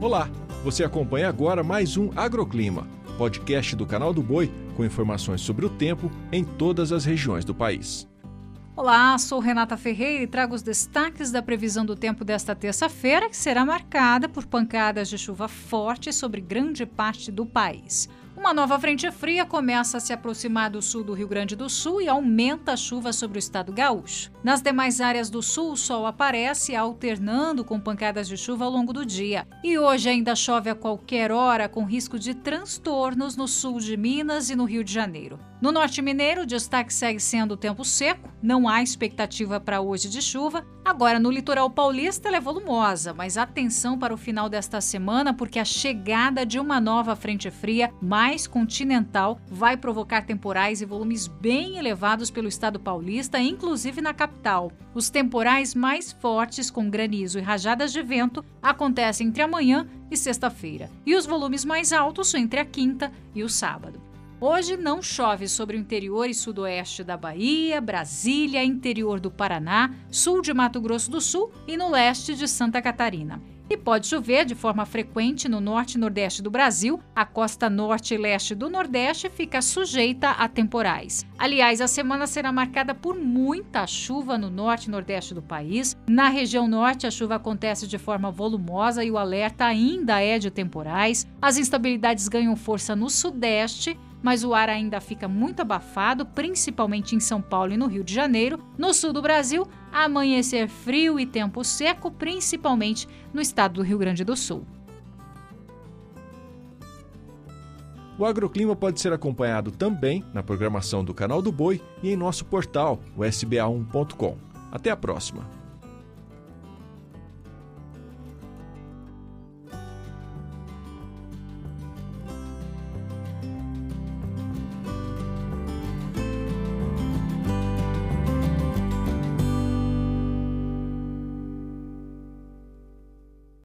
Olá, você acompanha agora mais um Agroclima, podcast do canal do Boi com informações sobre o tempo em todas as regiões do país. Olá, sou Renata Ferreira e trago os destaques da previsão do tempo desta terça-feira, que será marcada por pancadas de chuva forte sobre grande parte do país. Uma nova frente fria começa a se aproximar do sul do Rio Grande do Sul e aumenta a chuva sobre o estado gaúcho. Nas demais áreas do sul, o sol aparece alternando com pancadas de chuva ao longo do dia. E hoje ainda chove a qualquer hora, com risco de transtornos no sul de Minas e no Rio de Janeiro. No norte mineiro, o destaque segue sendo o tempo seco, não há expectativa para hoje de chuva. Agora, no litoral paulista, ela é volumosa, mas atenção para o final desta semana, porque a chegada de uma nova frente fria mais continental vai provocar temporais e volumes bem elevados pelo estado paulista, inclusive na capital. Os temporais mais fortes, com granizo e rajadas de vento, acontecem entre amanhã e sexta-feira, e os volumes mais altos entre a quinta e o sábado. Hoje não chove sobre o interior e sudoeste da Bahia, Brasília, interior do Paraná, sul de Mato Grosso do Sul e no leste de Santa Catarina. E pode chover de forma frequente no norte e nordeste do Brasil. A costa norte e leste do Nordeste fica sujeita a temporais. Aliás, a semana será marcada por muita chuva no norte e nordeste do país. Na região norte, a chuva acontece de forma volumosa e o alerta ainda é de temporais. As instabilidades ganham força no sudeste mas o ar ainda fica muito abafado, principalmente em São Paulo e no Rio de Janeiro. No sul do Brasil, amanhecer frio e tempo seco, principalmente no estado do Rio Grande do Sul. O agroclima pode ser acompanhado também na programação do Canal do Boi e em nosso portal, o sba1.com. Até a próxima!